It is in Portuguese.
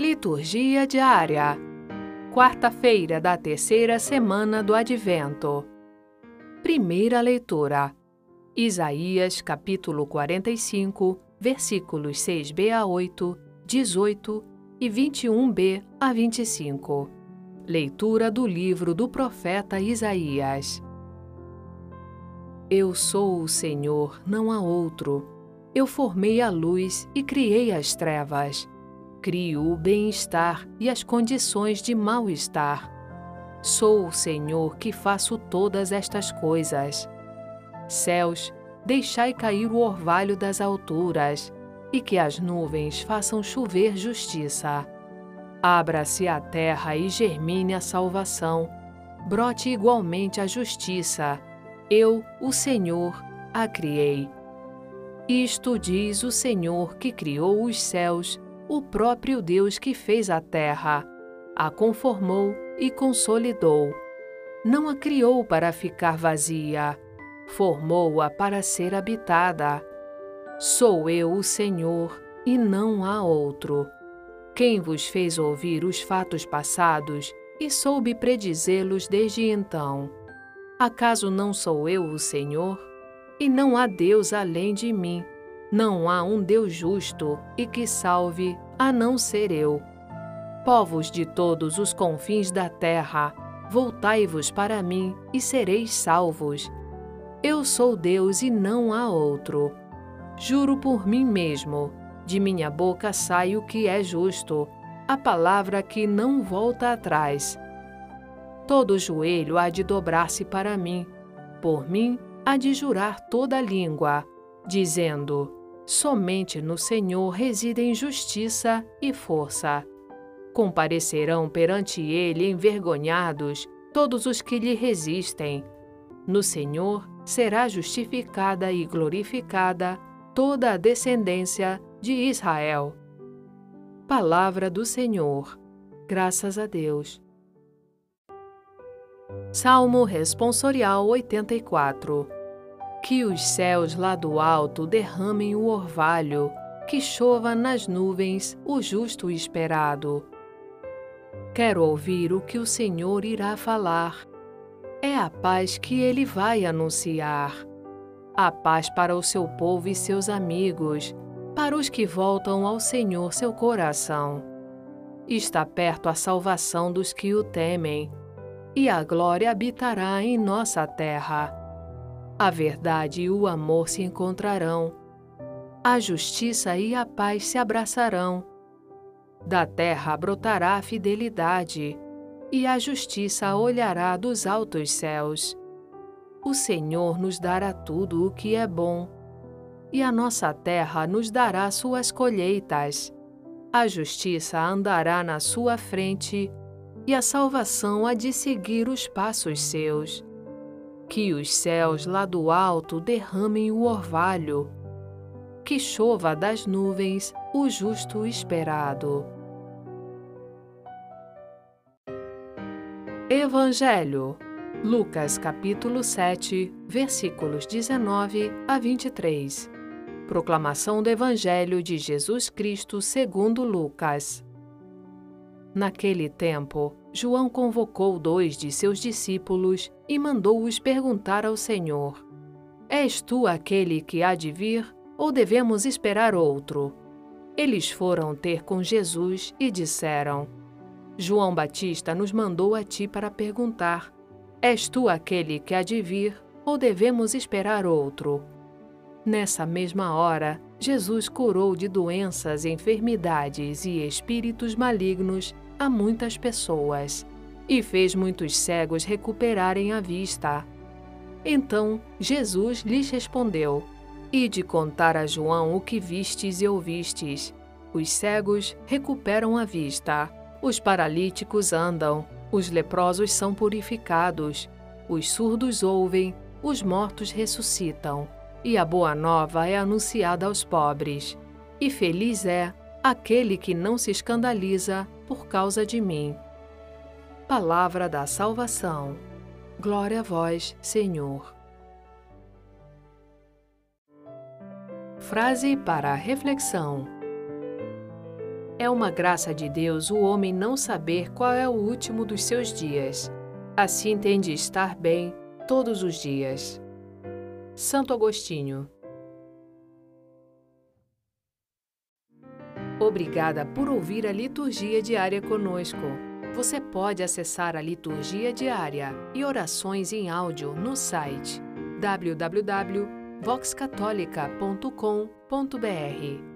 Liturgia diária. Quarta-feira da terceira semana do Advento. Primeira leitura. Isaías, capítulo 45, versículos 6b a 8, 18 e 21b a 25. Leitura do livro do profeta Isaías. Eu sou o Senhor, não há outro. Eu formei a luz e criei as trevas. Crio o bem-estar e as condições de mal-estar. Sou o Senhor que faço todas estas coisas. Céus, deixai cair o orvalho das alturas, e que as nuvens façam chover justiça. Abra-se a terra e germine a salvação, brote igualmente a justiça. Eu, o Senhor, a criei. Isto diz o Senhor que criou os céus o próprio Deus que fez a terra, a conformou e consolidou. Não a criou para ficar vazia, formou-a para ser habitada. Sou eu o Senhor e não há outro. Quem vos fez ouvir os fatos passados e soube predizê-los desde então? Acaso não sou eu o Senhor? E não há Deus além de mim não há um Deus justo e que salve a não ser eu. Povos de todos os confins da terra, voltai-vos para mim e sereis salvos. Eu sou Deus e não há outro. Juro por mim mesmo, de minha boca sai o que é justo, a palavra que não volta atrás. Todo joelho há de dobrar-se para mim, por mim há de jurar toda língua, dizendo: Somente no Senhor residem justiça e força. Comparecerão perante ele envergonhados todos os que lhe resistem. No Senhor será justificada e glorificada toda a descendência de Israel. Palavra do Senhor. Graças a Deus. Salmo Responsorial 84 que os céus lá do alto derramem o orvalho, que chova nas nuvens o justo esperado. Quero ouvir o que o Senhor irá falar. É a paz que ele vai anunciar. A paz para o seu povo e seus amigos, para os que voltam ao Senhor seu coração. Está perto a salvação dos que o temem, e a glória habitará em nossa terra a verdade e o amor se encontrarão. A justiça e a paz se abraçarão. Da terra brotará a fidelidade, e a justiça olhará dos altos céus. O Senhor nos dará tudo o que é bom, e a nossa terra nos dará suas colheitas. A justiça andará na sua frente, e a salvação há de seguir os passos seus que os céus lá do alto derramem o orvalho, que chova das nuvens o justo esperado. Evangelho, Lucas capítulo 7, versículos 19 a 23. Proclamação do Evangelho de Jesus Cristo segundo Lucas. Naquele tempo, João convocou dois de seus discípulos e mandou-os perguntar ao Senhor: És tu aquele que há de vir, ou devemos esperar outro? Eles foram ter com Jesus e disseram: João Batista nos mandou a ti para perguntar: És tu aquele que há de vir, ou devemos esperar outro? Nessa mesma hora, Jesus curou de doenças, enfermidades e espíritos malignos a muitas pessoas e fez muitos cegos recuperarem a vista. Então Jesus lhes respondeu: Ide contar a João o que vistes e ouvistes. Os cegos recuperam a vista, os paralíticos andam, os leprosos são purificados, os surdos ouvem, os mortos ressuscitam, e a boa nova é anunciada aos pobres. E feliz é aquele que não se escandaliza por causa de mim. Palavra da salvação. Glória a vós, Senhor. Frase para reflexão. É uma graça de Deus o homem não saber qual é o último dos seus dias. Assim tem de estar bem todos os dias. Santo Agostinho Obrigada por ouvir a liturgia diária conosco. Você pode acessar a liturgia diária e orações em áudio no site www.voxcatolica.com.br